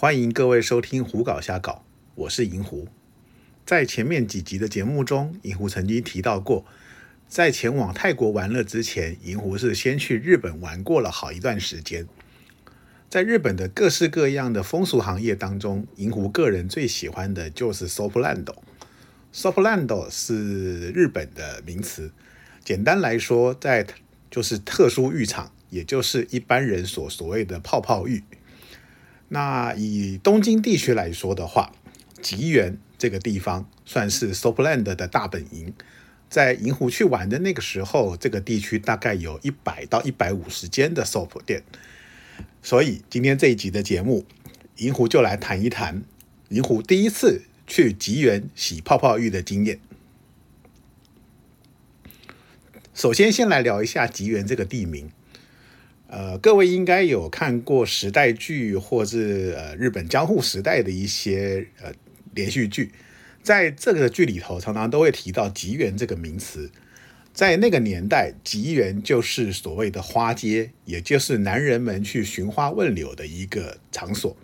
欢迎各位收听《胡搞瞎搞》，我是银狐。在前面几集的节目中，银狐曾经提到过，在前往泰国玩乐之前，银狐是先去日本玩过了好一段时间。在日本的各式各样的风俗行业当中，银狐个人最喜欢的就是 Soplando。Soplando 是日本的名词，简单来说，在就是特殊浴场，也就是一般人所所谓的泡泡浴。那以东京地区来说的话，吉原这个地方算是 Soapland 的大本营。在银湖去玩的那个时候，这个地区大概有一百到一百五十间的 Soap 店。所以今天这一集的节目，银湖就来谈一谈银湖第一次去吉原洗泡泡浴的经验。首先，先来聊一下吉原这个地名。呃，各位应该有看过时代剧，或是呃日本江户时代的一些呃连续剧，在这个剧里头，常常都会提到吉原这个名词。在那个年代，吉原就是所谓的花街，也就是男人们去寻花问柳的一个场所。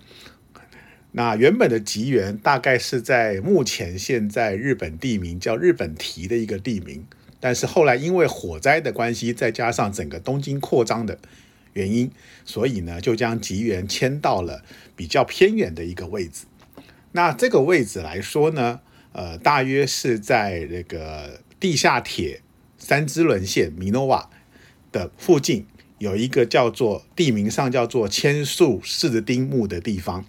那原本的吉原大概是在目前现在日本地名叫日本提的一个地名，但是后来因为火灾的关系，再加上整个东京扩张的。原因，所以呢，就将吉原迁到了比较偏远的一个位置。那这个位置来说呢，呃，大约是在那个地下铁三之轮线米诺瓦的附近，有一个叫做地名上叫做千树四丁目的地方，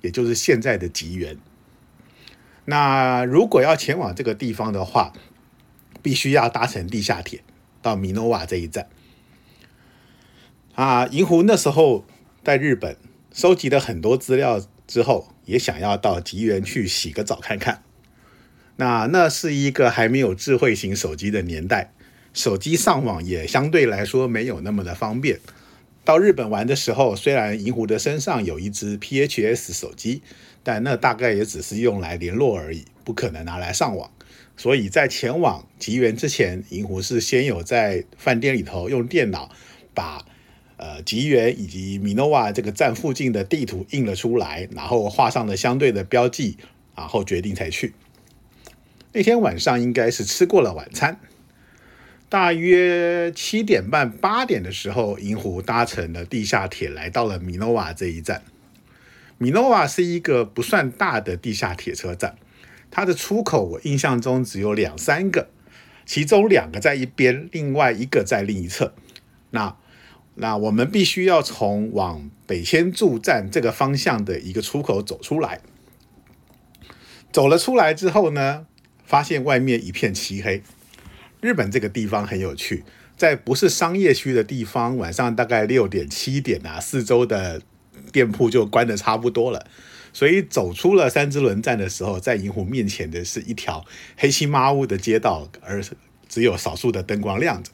也就是现在的吉原。那如果要前往这个地方的话，必须要搭乘地下铁到米诺瓦这一站。啊，银狐那时候在日本收集了很多资料之后，也想要到吉原去洗个澡看看。那那是一个还没有智慧型手机的年代，手机上网也相对来说没有那么的方便。到日本玩的时候，虽然银狐的身上有一只 PHS 手机，但那大概也只是用来联络而已，不可能拿来上网。所以在前往吉原之前，银狐是先有在饭店里头用电脑把。呃，吉原以及米诺瓦这个站附近的地图印了出来，然后画上了相对的标记，然后决定才去。那天晚上应该是吃过了晚餐，大约七点半八点的时候，银湖搭乘了地下铁来到了米诺瓦这一站。米诺瓦是一个不算大的地下铁车站，它的出口我印象中只有两三个，其中两个在一边，另外一个在另一侧。那那我们必须要从往北千住站这个方向的一个出口走出来。走了出来之后呢，发现外面一片漆黑。日本这个地方很有趣，在不是商业区的地方，晚上大概六点七点啊，四周的店铺就关的差不多了。所以走出了三之轮站的时候，在银湖面前的是一条黑漆麻乌的街道，而只有少数的灯光亮着。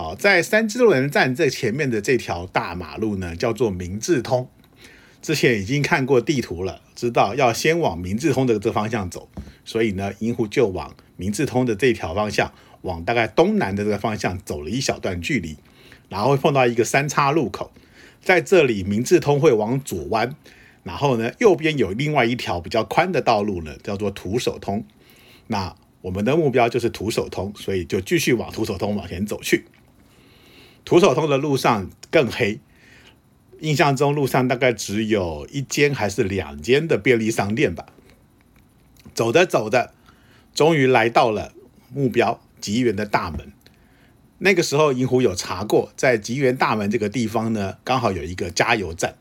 好，在三之轮站这前面的这条大马路呢，叫做明治通。之前已经看过地图了，知道要先往明治通的这方向走，所以呢，银狐就往明治通的这条方向，往大概东南的这个方向走了一小段距离，然后会碰到一个三叉路口，在这里明治通会往左弯，然后呢，右边有另外一条比较宽的道路呢，叫做徒手通。那我们的目标就是徒手通，所以就继续往徒手通往前走去。徒手通的路上更黑，印象中路上大概只有一间还是两间的便利商店吧。走着走着，终于来到了目标吉园的大门。那个时候银狐有查过，在吉园大门这个地方呢，刚好有一个加油站，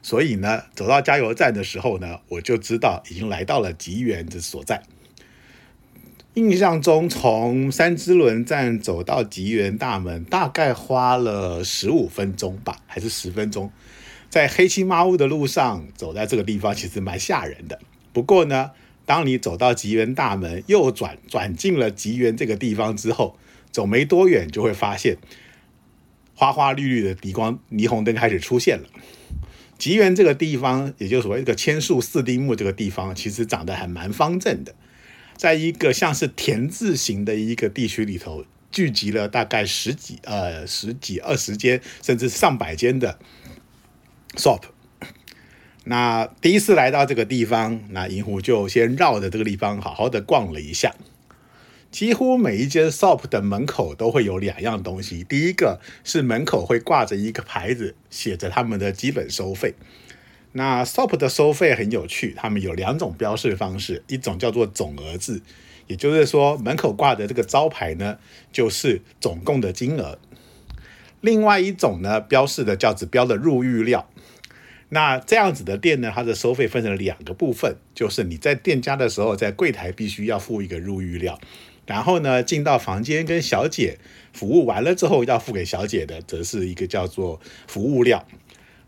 所以呢，走到加油站的时候呢，我就知道已经来到了吉园的所在。印象中，从三之轮站走到吉原大门，大概花了十五分钟吧，还是十分钟。在黑漆麻乌的路上走在这个地方，其实蛮吓人的。不过呢，当你走到吉原大门，右转转进了吉原这个地方之后，走没多远就会发现花花绿绿的霓光霓虹灯开始出现了。吉原这个地方，也就是所谓这个千树四丁目这个地方，其实长得还蛮方正的。在一个像是田字形的一个地区里头，聚集了大概十几、呃十几、二十间，甚至上百间的 shop。那第一次来到这个地方，那银狐就先绕着这个地方好好的逛了一下。几乎每一间 shop 的门口都会有两样东西，第一个是门口会挂着一个牌子，写着他们的基本收费。那 shop 的收费很有趣，他们有两种标示方式，一种叫做总额制，也就是说门口挂的这个招牌呢，就是总共的金额。另外一种呢，标示的叫只标的入浴料。那这样子的店呢，它的收费分成两个部分，就是你在店家的时候，在柜台必须要付一个入浴料。然后呢，进到房间跟小姐服务完了之后，要付给小姐的，则是一个叫做服务料。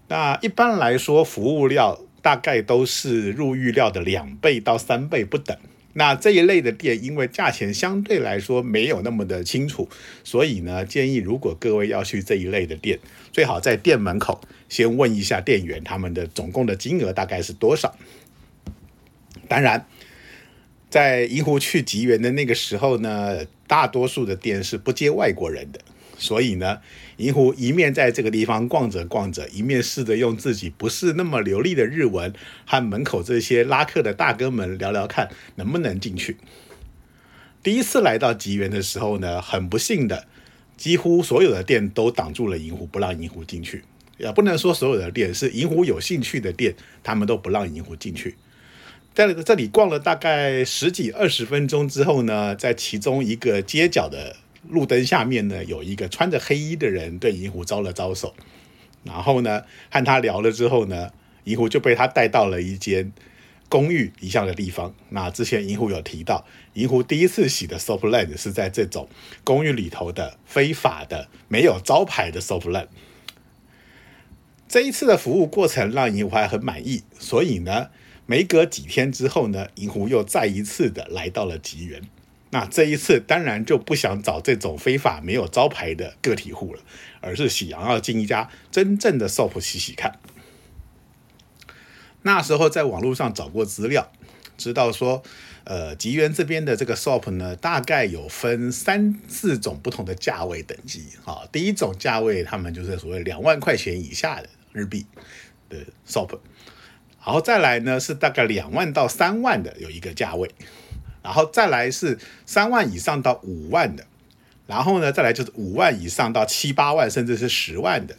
那一般来说，服务料大概都是入浴料的两倍到三倍不等。那这一类的店，因为价钱相对来说没有那么的清楚，所以呢，建议如果各位要去这一类的店，最好在店门口先问一下店员，他们的总共的金额大概是多少。当然。在银湖去吉原的那个时候呢，大多数的店是不接外国人的，所以呢，银湖一面在这个地方逛着逛着，一面试着用自己不是那么流利的日文和门口这些拉客的大哥们聊聊看能不能进去。第一次来到吉原的时候呢，很不幸的，几乎所有的店都挡住了银湖，不让银湖进去。也不能说所有的店是银湖有兴趣的店，他们都不让银湖进去。在这里逛了大概十几二十分钟之后呢，在其中一个街角的路灯下面呢，有一个穿着黑衣的人对银狐招了招手，然后呢和他聊了之后呢，银狐就被他带到了一间公寓一样的地方。那之前银狐有提到，银狐第一次洗的 soft land 是在这种公寓里头的非法的没有招牌的 soft land。这一次的服务过程让银狐还很满意，所以呢。没隔几天之后呢，银狐又再一次的来到了吉原。那这一次当然就不想找这种非法没有招牌的个体户了，而是想要进一家真正的 shop 洗洗看。那时候在网络上找过资料，知道说，呃，吉原这边的这个 shop 呢，大概有分三四种不同的价位等级。啊，第一种价位，他们就是所谓两万块钱以下的日币的 shop。然后再来呢，是大概两万到三万的有一个价位，然后再来是三万以上到五万的，然后呢，再来就是五万以上到七八万，甚至是十万的。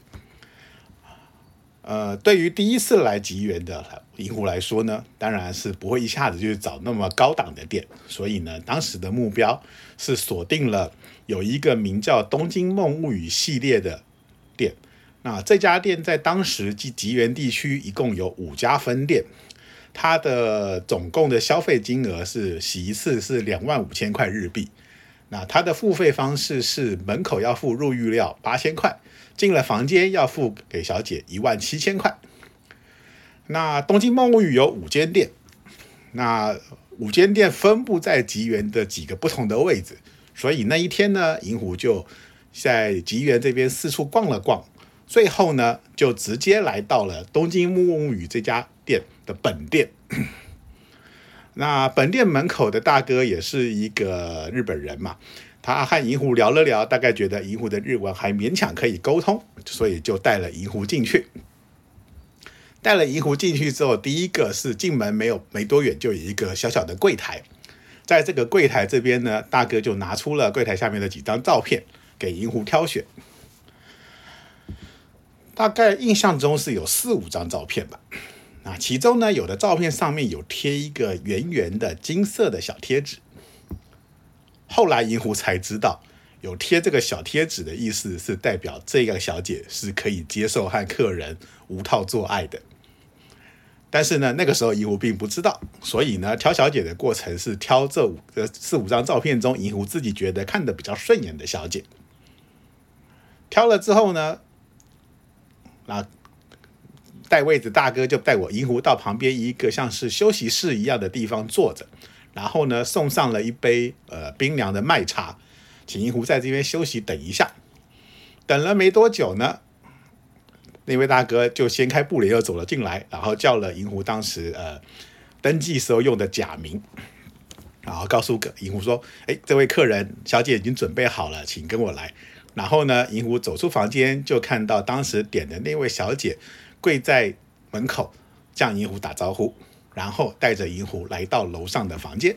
呃，对于第一次来吉原的银狐来说呢，当然是不会一下子就找那么高档的店，所以呢，当时的目标是锁定了有一个名叫《东京梦物语》系列的店。那这家店在当时吉吉原地区一共有五家分店，它的总共的消费金额是洗一次是两万五千块日币。那它的付费方式是门口要付入浴料八千块，进了房间要付给小姐一万七千块。那东京梦物语有五间店，那五间店分布在吉原的几个不同的位置，所以那一天呢，银狐就在吉原这边四处逛了逛。最后呢，就直接来到了东京木物语这家店的本店。那本店门口的大哥也是一个日本人嘛，他和银狐聊了聊，大概觉得银狐的日文还勉强可以沟通，所以就带了银狐进去。带了银狐进去之后，第一个是进门没有没多远就有一个小小的柜台，在这个柜台这边呢，大哥就拿出了柜台下面的几张照片给银狐挑选。大概印象中是有四五张照片吧，啊，其中呢有的照片上面有贴一个圆圆的金色的小贴纸。后来银狐才知道，有贴这个小贴纸的意思是代表这个小姐是可以接受和客人无套做爱的。但是呢，那个时候银狐并不知道，所以呢，挑小姐的过程是挑这五呃四五张照片中银狐自己觉得看的比较顺眼的小姐。挑了之后呢？那带位子大哥就带我银狐到旁边一个像是休息室一样的地方坐着，然后呢送上了一杯呃冰凉的麦茶，请银狐在这边休息等一下。等了没多久呢，那位大哥就掀开布帘又走了进来，然后叫了银狐当时呃登记时候用的假名，然后告诉银狐说：“哎，这位客人小姐已经准备好了，请跟我来。”然后呢，银狐走出房间，就看到当时点的那位小姐跪在门口，向银狐打招呼，然后带着银狐来到楼上的房间。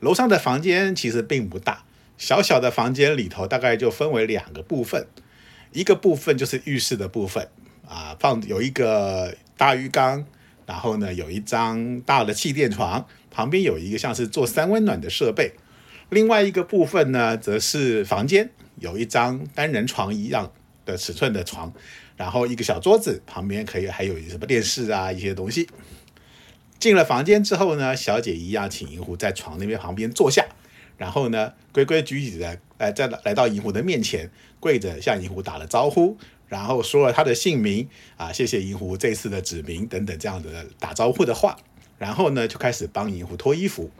楼上的房间其实并不大，小小的房间里头大概就分为两个部分，一个部分就是浴室的部分，啊，放有一个大浴缸，然后呢有一张大的气垫床，旁边有一个像是做三温暖的设备。另外一个部分呢，则是房间，有一张单人床一样的尺寸的床，然后一个小桌子，旁边可以还有什么电视啊一些东西。进了房间之后呢，小姐一样请银狐在床那边旁边坐下，然后呢，规规矩矩的来在来到银狐的面前，跪着向银狐打了招呼，然后说了他的姓名啊，谢谢银狐这次的指名等等这样的打招呼的话，然后呢，就开始帮银狐脱衣服。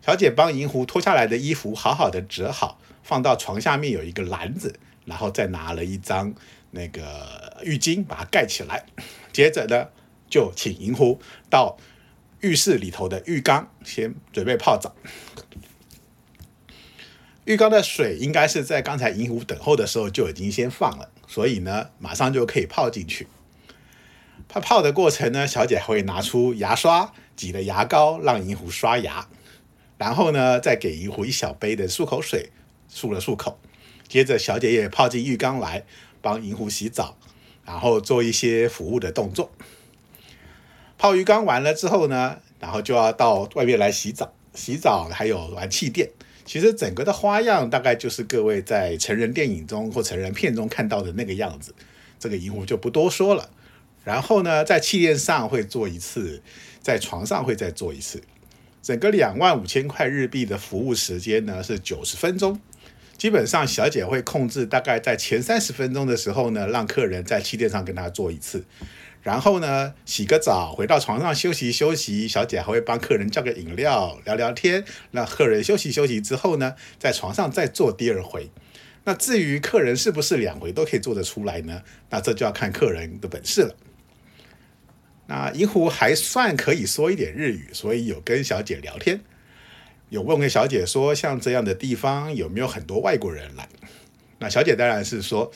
小姐帮银狐脱下来的衣服好好的折好，放到床下面有一个篮子，然后再拿了一张那个浴巾把它盖起来，接着呢。就请银狐到浴室里头的浴缸先准备泡澡。浴缸的水应该是在刚才银狐等候的时候就已经先放了，所以呢，马上就可以泡进去。泡泡的过程呢，小姐还会拿出牙刷挤了牙膏让银狐刷牙，然后呢，再给银狐一小杯的漱口水漱了漱口。接着，小姐也泡进浴缸来帮银狐洗澡，然后做一些服务的动作。泡浴缸完了之后呢，然后就要到外面来洗澡，洗澡还有玩气垫。其实整个的花样大概就是各位在成人电影中或成人片中看到的那个样子。这个银狐就不多说了。然后呢，在气垫上会做一次，在床上会再做一次。整个两万五千块日币的服务时间呢是九十分钟。基本上小姐会控制大概在前三十分钟的时候呢，让客人在气垫上跟她做一次。然后呢，洗个澡，回到床上休息休息。小姐还会帮客人叫个饮料，聊聊天。让客人休息休息之后呢，在床上再做第二回。那至于客人是不是两回都可以做得出来呢？那这就要看客人的本事了。那银狐还算可以说一点日语，所以有跟小姐聊天，有问个小姐说，像这样的地方有没有很多外国人来？那小姐当然是说，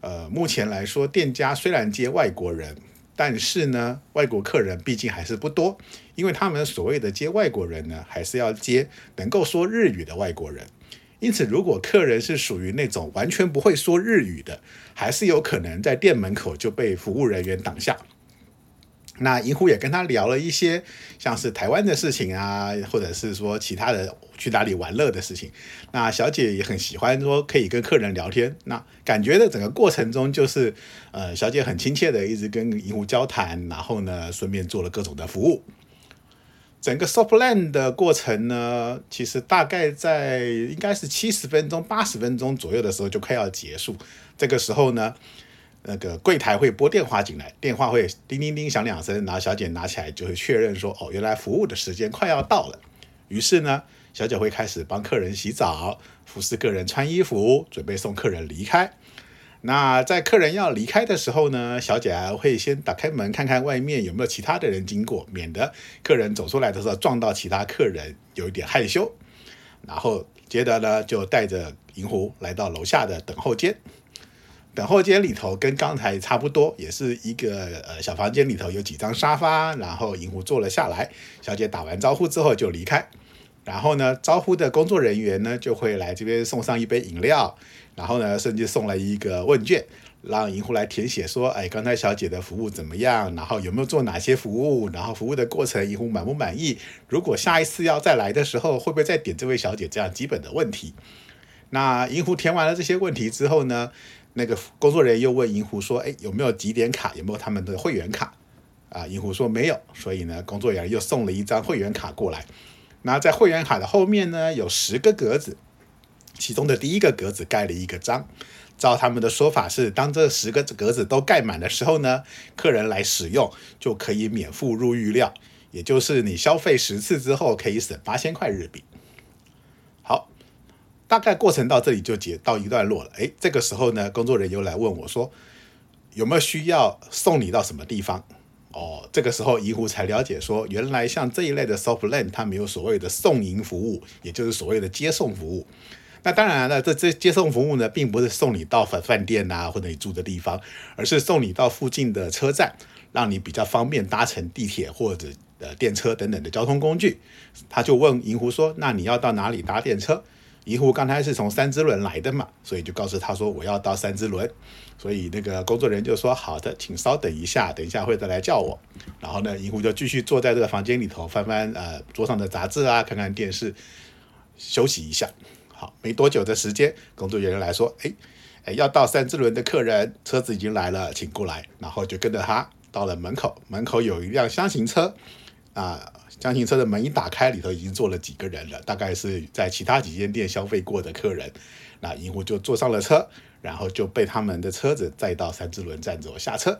呃，目前来说，店家虽然接外国人。但是呢，外国客人毕竟还是不多，因为他们所谓的接外国人呢，还是要接能够说日语的外国人。因此，如果客人是属于那种完全不会说日语的，还是有可能在店门口就被服务人员挡下。那银狐也跟他聊了一些，像是台湾的事情啊，或者是说其他的去哪里玩乐的事情。那小姐也很喜欢说可以跟客人聊天，那感觉的整个过程中就是，呃，小姐很亲切的一直跟银狐交谈，然后呢，顺便做了各种的服务。整个 soft land 的过程呢，其实大概在应该是七十分钟、八十分钟左右的时候就快要结束。这个时候呢。那个柜台会拨电话进来，电话会叮叮叮响两声，然后小姐拿起来就会确认说：“哦，原来服务的时间快要到了。”于是呢，小姐会开始帮客人洗澡，服侍客人穿衣服，准备送客人离开。那在客人要离开的时候呢，小姐会先打开门看看外面有没有其他的人经过，免得客人走出来的时候撞到其他客人，有一点害羞。然后接着呢，就带着银狐来到楼下的等候间。等候间里头跟刚才差不多，也是一个呃小房间里头有几张沙发，然后银狐坐了下来。小姐打完招呼之后就离开，然后呢，招呼的工作人员呢就会来这边送上一杯饮料，然后呢，甚至送了一个问卷，让银狐来填写，说，哎，刚才小姐的服务怎么样？然后有没有做哪些服务？然后服务的过程银狐满不满意？如果下一次要再来的时候，会不会再点这位小姐？这样基本的问题。那银狐填完了这些问题之后呢？那个工作人员又问银狐说：“哎，有没有几点卡？有没有他们的会员卡？”啊，银狐说没有。所以呢，工作人员又送了一张会员卡过来。那在会员卡的后面呢，有十个格子，其中的第一个格子盖了一个章。照他们的说法是，当这十个格子都盖满的时候呢，客人来使用就可以免付入浴料，也就是你消费十次之后可以省八千块日币。大概过程到这里就结到一段落了。哎，这个时候呢，工作人员又来问我说，有没有需要送你到什么地方？哦，这个时候银狐才了解说，原来像这一类的 soft land，它没有所谓的送银服务，也就是所谓的接送服务。那当然了，这这接送服务呢，并不是送你到饭饭店呐，或者你住的地方，而是送你到附近的车站，让你比较方便搭乘地铁或者呃电车等等的交通工具。他就问银狐说：“那你要到哪里搭电车？”银狐刚才是从三之轮来的嘛，所以就告诉他说：“我要到三之轮。”所以那个工作人员就说：“好的，请稍等一下，等一下会再来叫我。”然后呢，银狐就继续坐在这个房间里头翻翻呃桌上的杂志啊，看看电视，休息一下。好，没多久的时间，工作人员来说：“哎哎，要到三之轮的客人，车子已经来了，请过来。”然后就跟着他到了门口，门口有一辆箱型车啊。厢型车的门一打开，里头已经坐了几个人了，大概是在其他几间店消费过的客人。那银狐就坐上了车，然后就被他们的车子载到三之轮站走下车。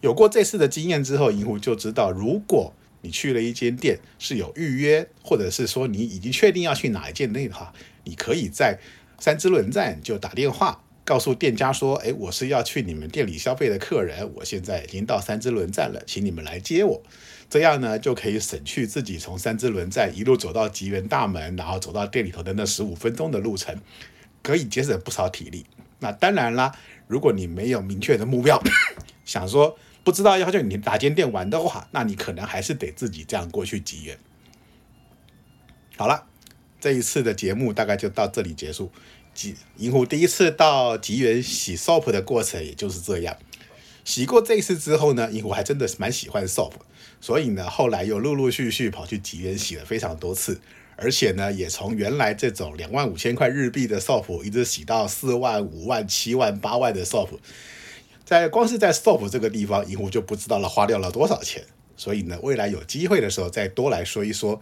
有过这次的经验之后，银狐就知道，如果你去了一间店是有预约，或者是说你已经确定要去哪一间店的话，你可以在三之轮站就打电话告诉店家说：“哎，我是要去你们店里消费的客人，我现在已经到三之轮站了，请你们来接我。”这样呢，就可以省去自己从三之轮站一路走到吉原大门，然后走到店里头的那十五分钟的路程，可以节省不少体力。那当然啦，如果你没有明确的目标，想说不知道要去你哪间店玩的话，那你可能还是得自己这样过去吉原。好了，这一次的节目大概就到这里结束。银狐第一次到吉原洗 soap 的过程也就是这样。洗过这一次之后呢，银狐还真的是蛮喜欢 soap。所以呢，后来又陆陆续续跑去吉原洗了非常多次，而且呢，也从原来这种两万五千块日币的 soap 一直洗到四万、五万、七万、八万的 soap，在光是在 soap 这个地方，银狐就不知道了花掉了多少钱。所以呢，未来有机会的时候再多来说一说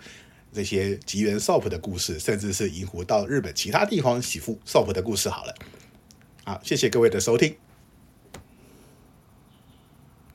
这些吉原 SOP 的故事，甚至是银狐到日本其他地方洗护 soap 的故事好了。好，谢谢各位的收听。